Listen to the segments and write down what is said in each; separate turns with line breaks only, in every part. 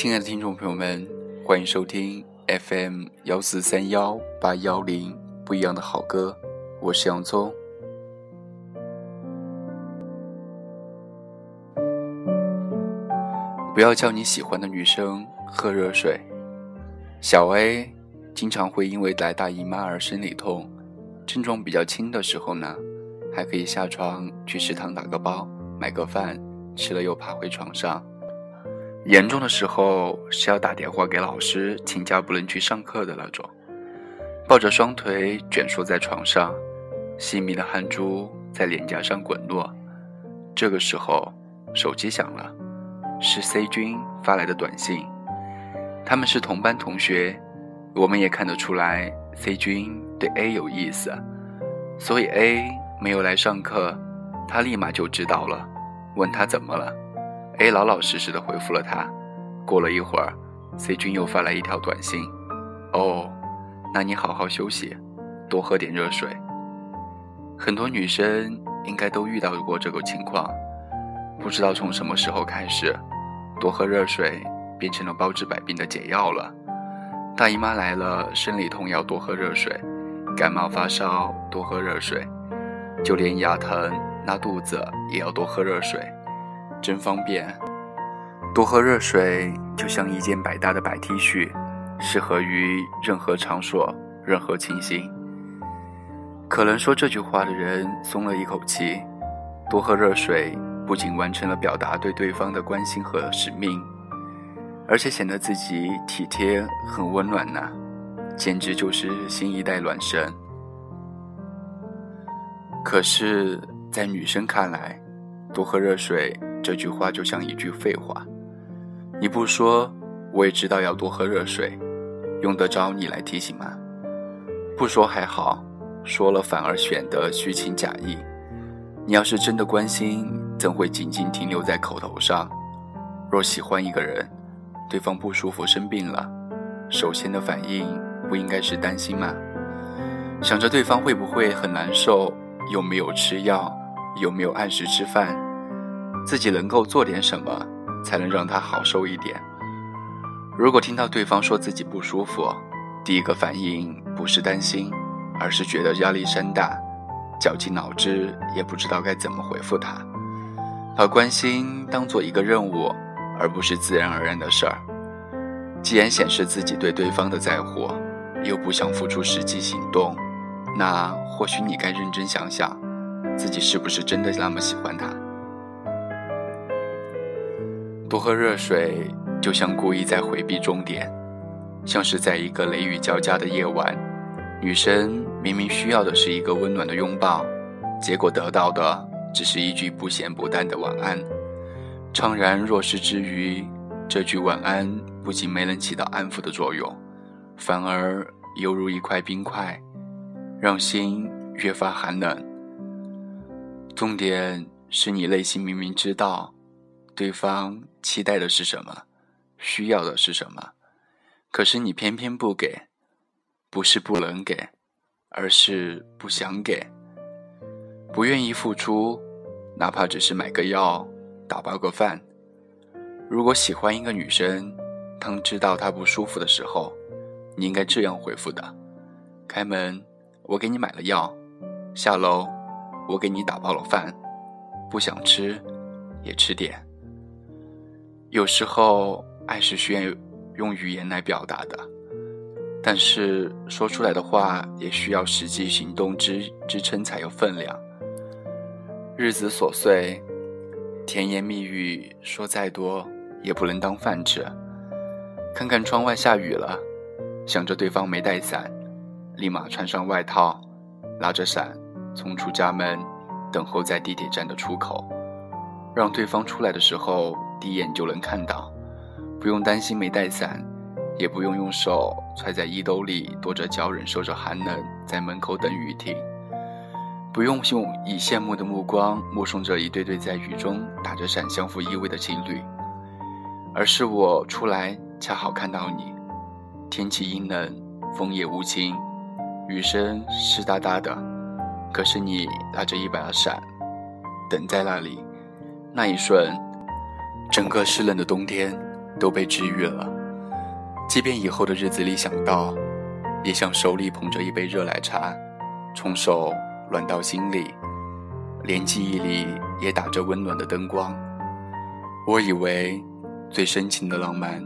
亲爱的听众朋友们，欢迎收听 FM 幺四三幺八幺零不一样的好歌，我是洋葱。不要叫你喜欢的女生喝热水。小 A 经常会因为来大姨妈而生理痛，症状比较轻的时候呢，还可以下床去食堂打个包，买个饭吃了又爬回床上。严重的时候是要打电话给老师请假不能去上课的那种，抱着双腿蜷缩在床上，细密的汗珠在脸颊上滚落。这个时候，手机响了，是 C 君发来的短信。他们是同班同学，我们也看得出来 C 君对 A 有意思，所以 A 没有来上课，他立马就知道了，问他怎么了。A 老老实实的回复了他。过了一会儿，C 君又发来一条短信：“哦，那你好好休息，多喝点热水。”很多女生应该都遇到过这个情况，不知道从什么时候开始，多喝热水变成了包治百病的解药了。大姨妈来了，生理痛要多喝热水；感冒发烧多喝热水；就连牙疼、拉肚子也要多喝热水。真方便，多喝热水就像一件百搭的白 T 恤，适合于任何场所、任何情形。可能说这句话的人松了一口气，多喝热水不仅完成了表达对对方的关心和使命，而且显得自己体贴、很温暖呢，简直就是新一代暖神。可是，在女生看来，多喝热水。这句话就像一句废话，你不说，我也知道要多喝热水，用得着你来提醒吗？不说还好，说了反而显得虚情假意。你要是真的关心，怎会仅仅停留在口头上？若喜欢一个人，对方不舒服生病了，首先的反应不应该是担心吗？想着对方会不会很难受，有没有吃药，有没有按时吃饭？自己能够做点什么，才能让他好受一点？如果听到对方说自己不舒服，第一个反应不是担心，而是觉得压力山大，绞尽脑汁也不知道该怎么回复他，把关心当做一个任务，而不是自然而然的事儿。既然显示自己对对方的在乎，又不想付出实际行动，那或许你该认真想想，自己是不是真的那么喜欢他？多喝热水，就像故意在回避重点，像是在一个雷雨交加的夜晚，女生明明需要的是一个温暖的拥抱，结果得到的只是一句不咸不淡的晚安。怅然若失之余，这句晚安不仅没能起到安抚的作用，反而犹如一块冰块，让心越发寒冷。重点是你内心明明知道。对方期待的是什么，需要的是什么，可是你偏偏不给，不是不能给，而是不想给，不愿意付出，哪怕只是买个药、打包个饭。如果喜欢一个女生，当知道她不舒服的时候，你应该这样回复的：开门，我给你买了药；下楼，我给你打包了饭。不想吃，也吃点。有时候，爱是需要用语言来表达的，但是说出来的话也需要实际行动支支撑才有分量。日子琐碎，甜言蜜语说再多也不能当饭吃。看看窗外下雨了，想着对方没带伞，立马穿上外套，拉着伞冲出家门，等候在地铁站的出口，让对方出来的时候。第一眼就能看到，不用担心没带伞，也不用用手揣在衣兜里跺着脚忍受着寒冷在门口等雨停，不用用以羡慕的目光目送着一对对在雨中打着伞相互依偎的情侣，而是我出来恰好看到你，天气阴冷，风也无情，雨声湿哒哒的，可是你拿着一把伞，等在那里，那一瞬。整个湿冷的冬天，都被治愈了。即便以后的日子里想到，也像手里捧着一杯热奶茶，从手暖到心里，连记忆里也打着温暖的灯光。我以为，最深情的浪漫，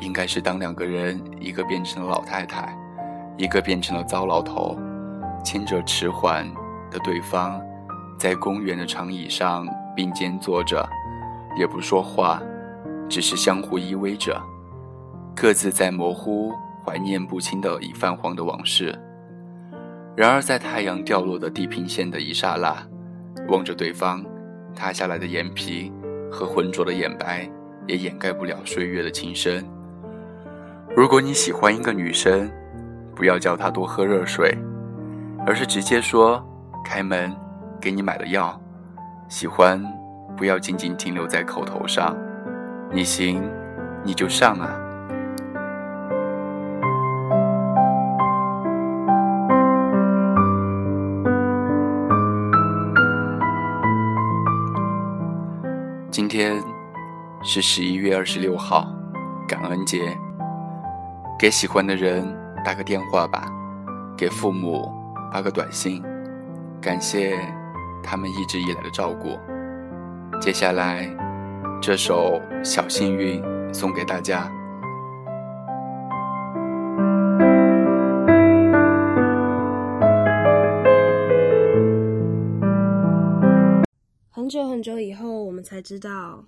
应该是当两个人，一个变成了老太太，一个变成了糟老头，牵着迟缓的对方，在公园的长椅上并肩坐着，也不说话，只是相互依偎着。各自在模糊、怀念不清的已泛黄的往事。然而，在太阳掉落的地平线的一刹那，望着对方，塌下来的眼皮和浑浊的眼白，也掩盖不了岁月的情深。如果你喜欢一个女生，不要叫她多喝热水，而是直接说：“开门，给你买了药。”喜欢，不要仅仅停留在口头上。你行，你就上啊。今天是十一月二十六号，感恩节。给喜欢的人打个电话吧，给父母发个短信，感谢他们一直以来的照顾。接下来，这首《小幸运》送给大家。
很久很久以后，我们才知道，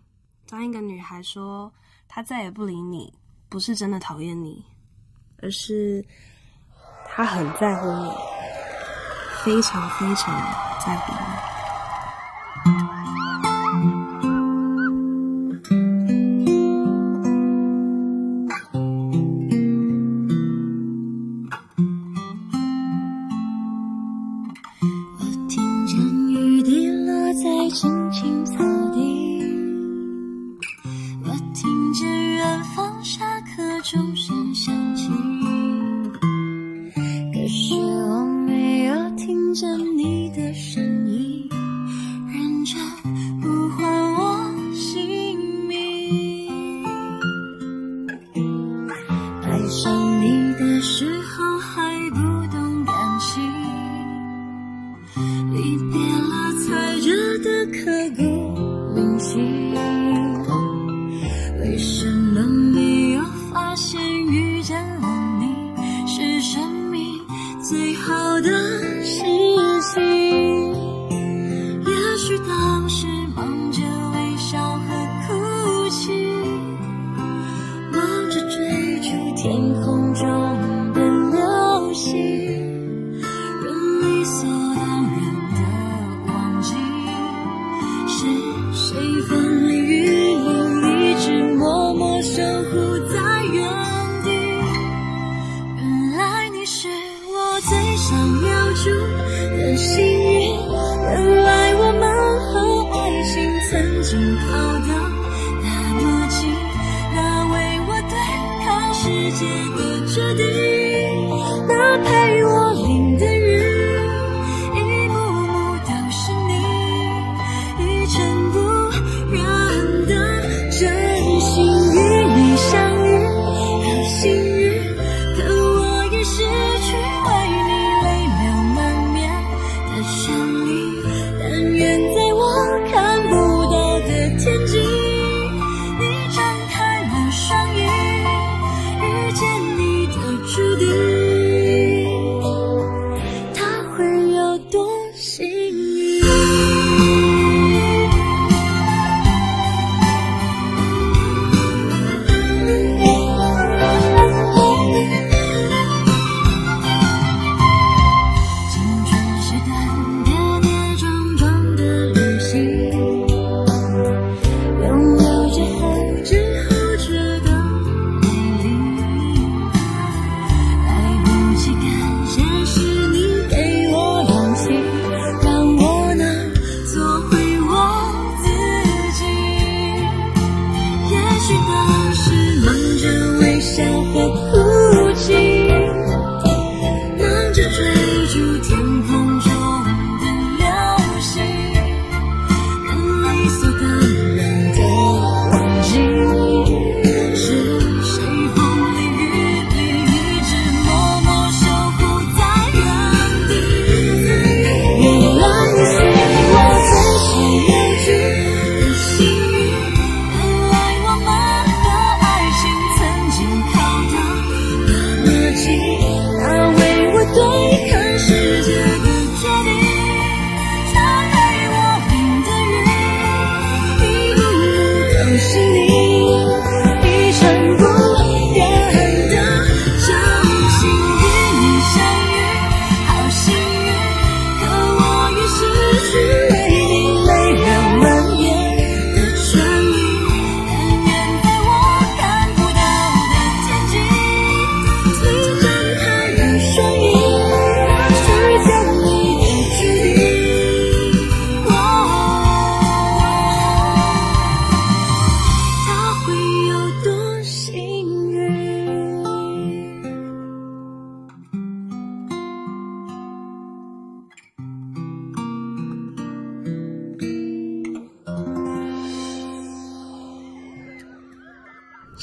当一个女孩说她再也不理你，不是真的讨厌你，而是她很在乎你，非常非常在乎你。
青青草地我听见远方下课钟声响起可是我没有听见你的声音认真呼唤我姓名爱上你的时的心。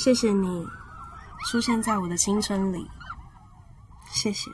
谢谢你出现在我的青春里，谢谢。